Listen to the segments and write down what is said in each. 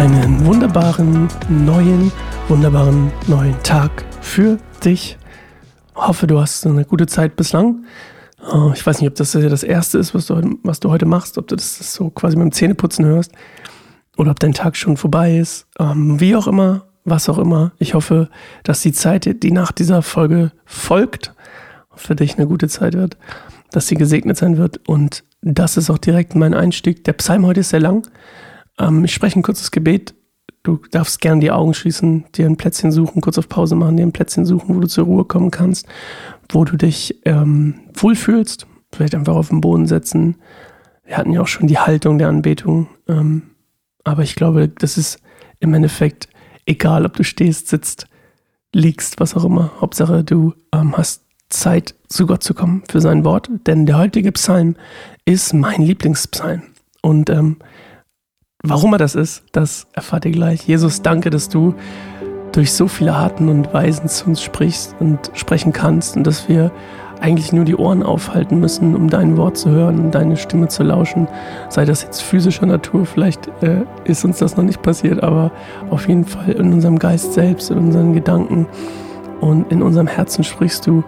Einen wunderbaren neuen, wunderbaren neuen Tag für dich. Hoffe, du hast eine gute Zeit bislang. Oh, ich weiß nicht, ob das das erste ist, was du, was du heute machst, ob du das so quasi beim Zähneputzen hörst oder ob dein Tag schon vorbei ist. Ähm, wie auch immer, was auch immer. Ich hoffe, dass die Zeit, die nach dieser Folge folgt, für dich eine gute Zeit wird, dass sie gesegnet sein wird. Und das ist auch direkt mein Einstieg. Der Psalm heute ist sehr lang. Ähm, ich spreche ein kurzes Gebet. Du darfst gerne die Augen schließen, dir ein Plätzchen suchen, kurz auf Pause machen, dir ein Plätzchen suchen, wo du zur Ruhe kommen kannst, wo du dich ähm, wohlfühlst. Vielleicht einfach auf den Boden setzen. Wir hatten ja auch schon die Haltung der Anbetung. Ähm, aber ich glaube, das ist im Endeffekt egal, ob du stehst, sitzt, liegst, was auch immer. Hauptsache, du ähm, hast Zeit, zu Gott zu kommen für sein Wort. Denn der heutige Psalm ist mein Lieblingspsalm. Und ähm, warum er das ist, das erfahrt ihr gleich. Jesus, danke, dass du durch so viele Arten und Weisen zu uns sprichst und sprechen kannst und dass wir eigentlich nur die Ohren aufhalten müssen, um dein Wort zu hören und deine Stimme zu lauschen. Sei das jetzt physischer Natur, vielleicht äh, ist uns das noch nicht passiert, aber auf jeden Fall in unserem Geist selbst, in unseren Gedanken und in unserem Herzen sprichst du.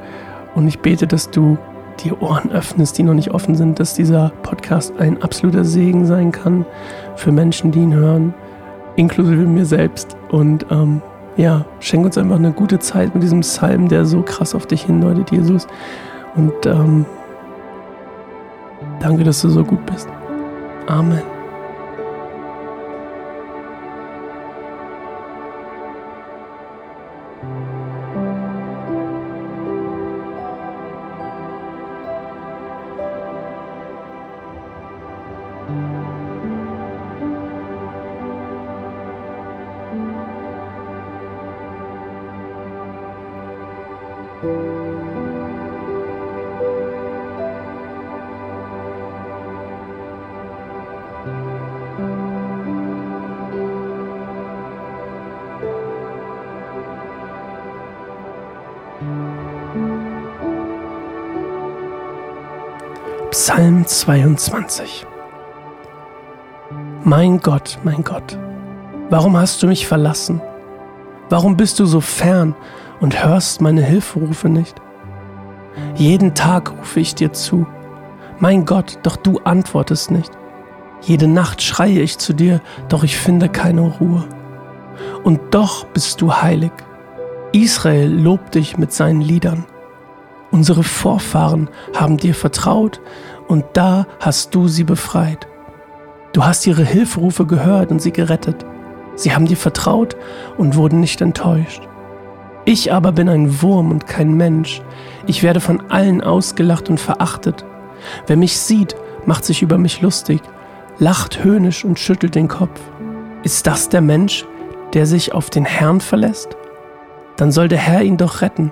Und ich bete, dass du die Ohren öffnest, die noch nicht offen sind, dass dieser Podcast ein absoluter Segen sein kann für Menschen, die ihn hören, inklusive mir selbst. Und ähm, ja, schenk uns einfach eine gute Zeit mit diesem Psalm, der so krass auf dich hindeutet, Jesus. Und ähm, danke, dass du so gut bist. Amen. Psalm 22 Mein Gott, mein Gott, warum hast du mich verlassen? Warum bist du so fern und hörst meine Hilferufe nicht? Jeden Tag rufe ich dir zu. Mein Gott, doch du antwortest nicht. Jede Nacht schreie ich zu dir, doch ich finde keine Ruhe. Und doch bist du heilig. Israel lobt dich mit seinen Liedern. Unsere Vorfahren haben dir vertraut und da hast du sie befreit. Du hast ihre Hilferufe gehört und sie gerettet. Sie haben dir vertraut und wurden nicht enttäuscht. Ich aber bin ein Wurm und kein Mensch. Ich werde von allen ausgelacht und verachtet. Wer mich sieht, macht sich über mich lustig, lacht höhnisch und schüttelt den Kopf. Ist das der Mensch, der sich auf den Herrn verlässt? Dann soll der Herr ihn doch retten.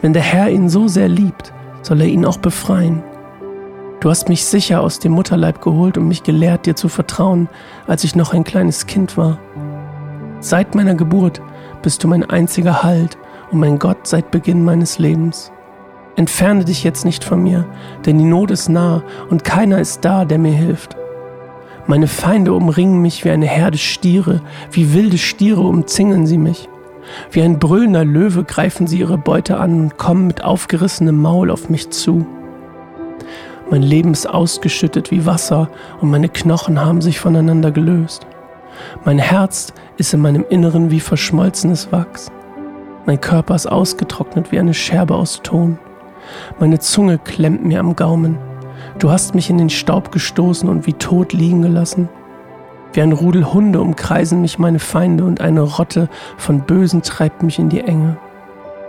Wenn der Herr ihn so sehr liebt, soll er ihn auch befreien. Du hast mich sicher aus dem Mutterleib geholt und mich gelehrt, dir zu vertrauen, als ich noch ein kleines Kind war. Seit meiner Geburt bist du mein einziger Halt und mein Gott seit Beginn meines Lebens. Entferne dich jetzt nicht von mir, denn die Not ist nah und keiner ist da, der mir hilft. Meine Feinde umringen mich wie eine Herde Stiere, wie wilde Stiere umzingeln sie mich. Wie ein brüllender Löwe greifen sie ihre Beute an und kommen mit aufgerissenem Maul auf mich zu. Mein Leben ist ausgeschüttet wie Wasser und meine Knochen haben sich voneinander gelöst. Mein Herz ist in meinem Inneren wie verschmolzenes Wachs. Mein Körper ist ausgetrocknet wie eine Scherbe aus Ton. Meine Zunge klemmt mir am Gaumen. Du hast mich in den Staub gestoßen und wie tot liegen gelassen. Wie ein Rudel Hunde umkreisen mich meine Feinde und eine Rotte von Bösen treibt mich in die Enge.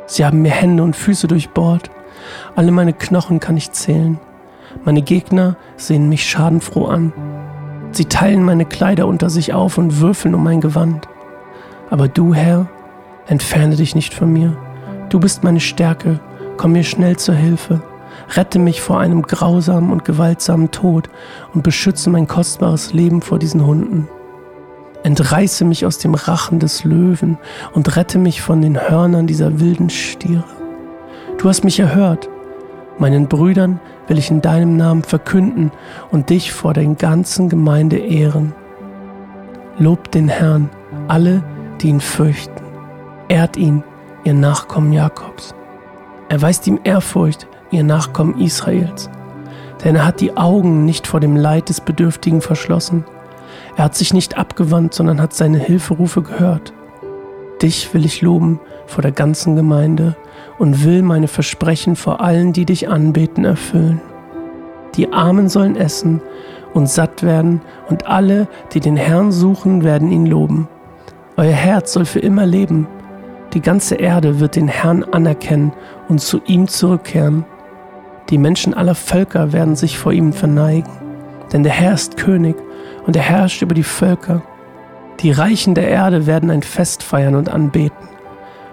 Sie haben mir Hände und Füße durchbohrt. Alle meine Knochen kann ich zählen. Meine Gegner sehen mich schadenfroh an. Sie teilen meine Kleider unter sich auf und würfeln um mein Gewand. Aber du, Herr, entferne dich nicht von mir. Du bist meine Stärke, komm mir schnell zur Hilfe. Rette mich vor einem grausamen und gewaltsamen Tod und beschütze mein kostbares Leben vor diesen Hunden. Entreiße mich aus dem Rachen des Löwen und rette mich von den Hörnern dieser wilden Stiere. Du hast mich erhört. Meinen Brüdern will ich in deinem Namen verkünden und dich vor der ganzen Gemeinde ehren. Lobt den Herrn, alle, die ihn fürchten. Ehrt ihn, ihr Nachkommen Jakobs. Erweist ihm Ehrfurcht, ihr Nachkommen Israels. Denn er hat die Augen nicht vor dem Leid des Bedürftigen verschlossen. Er hat sich nicht abgewandt, sondern hat seine Hilferufe gehört. Dich will ich loben vor der ganzen Gemeinde und will meine Versprechen vor allen, die dich anbeten, erfüllen. Die Armen sollen essen und satt werden, und alle, die den Herrn suchen, werden ihn loben. Euer Herz soll für immer leben. Die ganze Erde wird den Herrn anerkennen und zu ihm zurückkehren. Die Menschen aller Völker werden sich vor ihm verneigen, denn der Herr ist König und er herrscht über die Völker. Die Reichen der Erde werden ein Fest feiern und anbeten.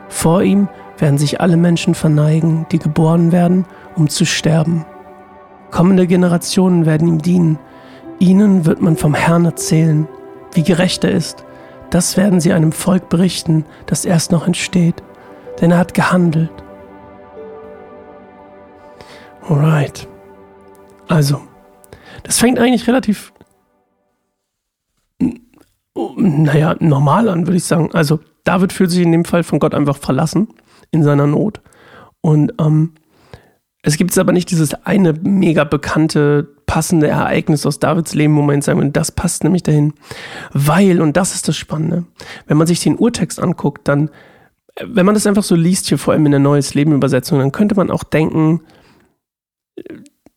Vor ihm werden sich alle Menschen verneigen, die geboren werden, um zu sterben. Kommende Generationen werden ihm dienen. Ihnen wird man vom Herrn erzählen, wie gerecht er ist. Das werden sie einem Volk berichten, das erst noch entsteht, denn er hat gehandelt. Alright. Also, das fängt eigentlich relativ, naja, normal an, würde ich sagen. Also, David fühlt sich in dem Fall von Gott einfach verlassen in seiner Not. Und ähm, es gibt aber nicht dieses eine mega bekannte, passende Ereignis aus Davids Leben, wo man sagen würde, das passt nämlich dahin. Weil, und das ist das Spannende, wenn man sich den Urtext anguckt, dann, wenn man das einfach so liest, hier vor allem in der Neues Leben Übersetzung, dann könnte man auch denken,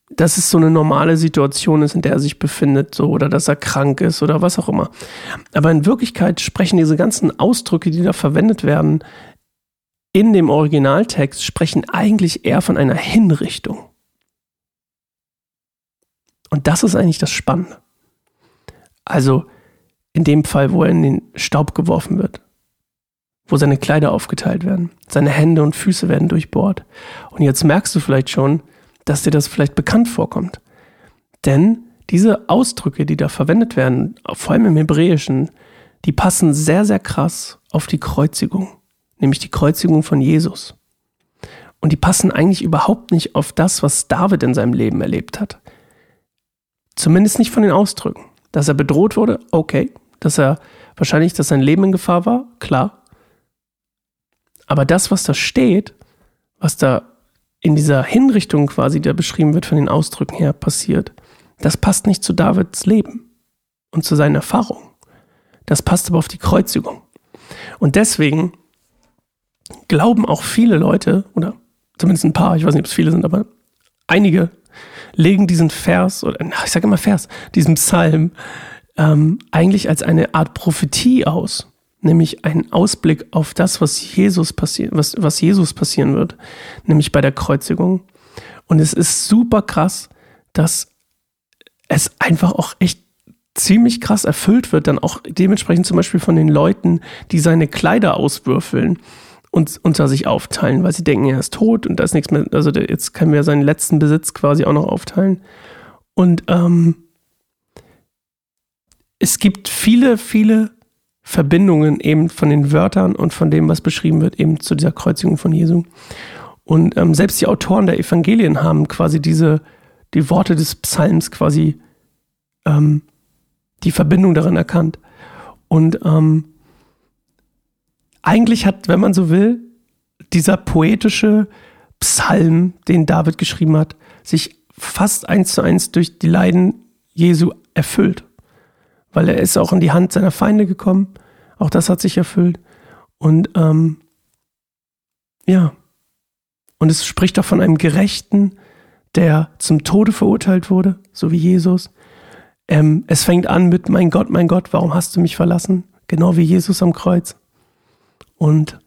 dass es so eine normale Situation ist, in der er sich befindet, so, oder dass er krank ist oder was auch immer. Aber in Wirklichkeit sprechen diese ganzen Ausdrücke, die da verwendet werden, in dem Originaltext sprechen eigentlich eher von einer Hinrichtung. Und das ist eigentlich das Spannende. Also in dem Fall, wo er in den Staub geworfen wird, wo seine Kleider aufgeteilt werden, seine Hände und Füße werden durchbohrt. Und jetzt merkst du vielleicht schon, dass dir das vielleicht bekannt vorkommt. Denn diese Ausdrücke, die da verwendet werden, vor allem im Hebräischen, die passen sehr, sehr krass auf die Kreuzigung nämlich die Kreuzigung von Jesus. Und die passen eigentlich überhaupt nicht auf das, was David in seinem Leben erlebt hat. Zumindest nicht von den Ausdrücken. Dass er bedroht wurde, okay. Dass er wahrscheinlich, dass sein Leben in Gefahr war, klar. Aber das, was da steht, was da in dieser Hinrichtung quasi, der beschrieben wird von den Ausdrücken her, passiert, das passt nicht zu Davids Leben und zu seinen Erfahrungen. Das passt aber auf die Kreuzigung. Und deswegen glauben auch viele Leute, oder zumindest ein paar, ich weiß nicht, ob es viele sind, aber einige legen diesen Vers, oder ich sage immer Vers, diesen Psalm ähm, eigentlich als eine Art Prophetie aus, nämlich ein Ausblick auf das, was Jesus passiert, was, was Jesus passieren wird, nämlich bei der Kreuzigung. Und es ist super krass, dass es einfach auch echt ziemlich krass erfüllt wird, dann auch dementsprechend zum Beispiel von den Leuten, die seine Kleider auswürfeln und unter sich aufteilen, weil sie denken, er ist tot und da ist nichts mehr. Also jetzt können wir seinen letzten Besitz quasi auch noch aufteilen. Und ähm, es gibt viele, viele Verbindungen eben von den Wörtern und von dem, was beschrieben wird, eben zu dieser Kreuzigung von Jesu. Und ähm, selbst die Autoren der Evangelien haben quasi diese, die Worte des Psalms quasi ähm, die Verbindung darin erkannt. Und ähm, eigentlich hat, wenn man so will, dieser poetische Psalm, den David geschrieben hat, sich fast eins zu eins durch die Leiden Jesu erfüllt. Weil er ist auch in die Hand seiner Feinde gekommen. Auch das hat sich erfüllt. Und ähm, ja. Und es spricht auch von einem Gerechten, der zum Tode verurteilt wurde, so wie Jesus. Ähm, es fängt an mit, mein Gott, mein Gott, warum hast du mich verlassen? Genau wie Jesus am Kreuz. Und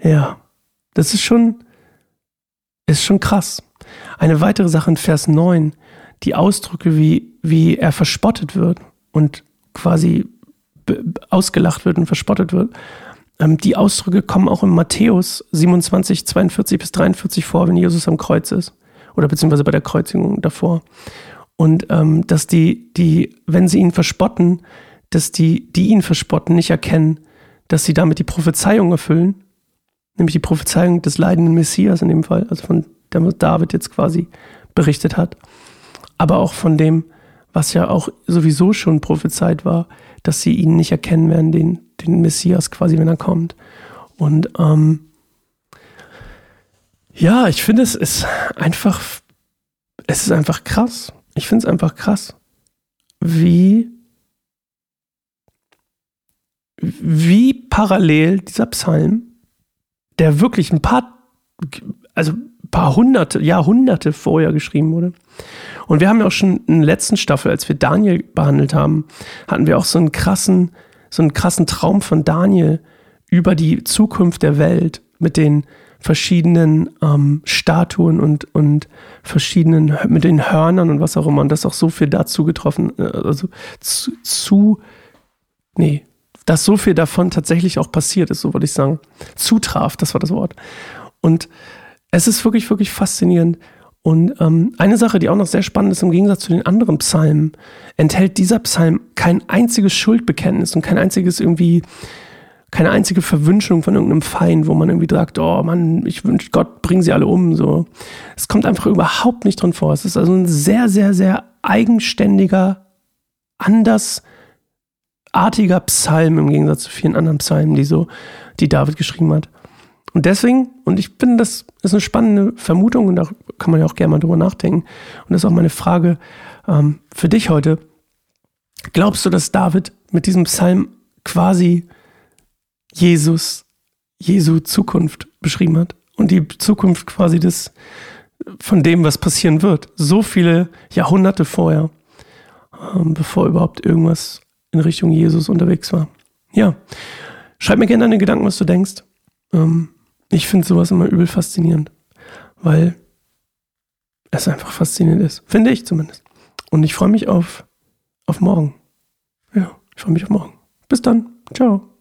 ja, das ist schon, ist schon krass. Eine weitere Sache in Vers 9, die Ausdrücke, wie, wie er verspottet wird und quasi ausgelacht wird und verspottet wird. Ähm, die Ausdrücke kommen auch in Matthäus 27, 42 bis 43 vor, wenn Jesus am Kreuz ist. Oder beziehungsweise bei der Kreuzigung davor. Und ähm, dass die, die, wenn sie ihn verspotten, dass die, die ihn verspotten, nicht erkennen, dass sie damit die Prophezeiung erfüllen, nämlich die Prophezeiung des leidenden Messias in dem Fall, also von dem David jetzt quasi berichtet hat, aber auch von dem, was ja auch sowieso schon prophezeit war, dass sie ihn nicht erkennen werden, den, den Messias quasi, wenn er kommt. Und ähm, ja, ich finde, es ist einfach, es ist einfach krass. Ich finde es einfach krass, wie, wie parallel dieser Psalm, der wirklich ein paar, also ein paar hunderte, Jahrhunderte vorher geschrieben wurde. Und wir haben ja auch schon in der letzten Staffel, als wir Daniel behandelt haben, hatten wir auch so einen krassen, so einen krassen Traum von Daniel über die Zukunft der Welt mit den verschiedenen ähm, Statuen und, und verschiedenen, mit den Hörnern und was auch immer. Und das auch so viel dazu getroffen, äh, also zu, zu nee, dass so viel davon tatsächlich auch passiert ist, so würde ich sagen. Zutraf, das war das Wort. Und es ist wirklich, wirklich faszinierend. Und ähm, eine Sache, die auch noch sehr spannend ist, im Gegensatz zu den anderen Psalmen, enthält dieser Psalm kein einziges Schuldbekenntnis und kein einziges irgendwie, keine einzige Verwünschung von irgendeinem Feind, wo man irgendwie sagt, oh Mann, ich wünsche Gott, bring sie alle um. So, es kommt einfach überhaupt nicht drin vor. Es ist also ein sehr, sehr, sehr eigenständiger, andersartiger Psalm im Gegensatz zu vielen anderen Psalmen, die so, die David geschrieben hat. Und deswegen, und ich finde, das ist eine spannende Vermutung und da kann man ja auch gerne mal drüber nachdenken. Und das ist auch meine Frage ähm, für dich heute. Glaubst du, dass David mit diesem Psalm quasi Jesus, Jesu Zukunft beschrieben hat? Und die Zukunft quasi des, von dem, was passieren wird. So viele Jahrhunderte vorher, ähm, bevor überhaupt irgendwas in Richtung Jesus unterwegs war. Ja, schreib mir gerne deine Gedanken, was du denkst. Ähm, ich finde sowas immer übel faszinierend, weil es einfach faszinierend ist. Finde ich zumindest. Und ich freue mich auf, auf morgen. Ja, ich freue mich auf morgen. Bis dann. Ciao.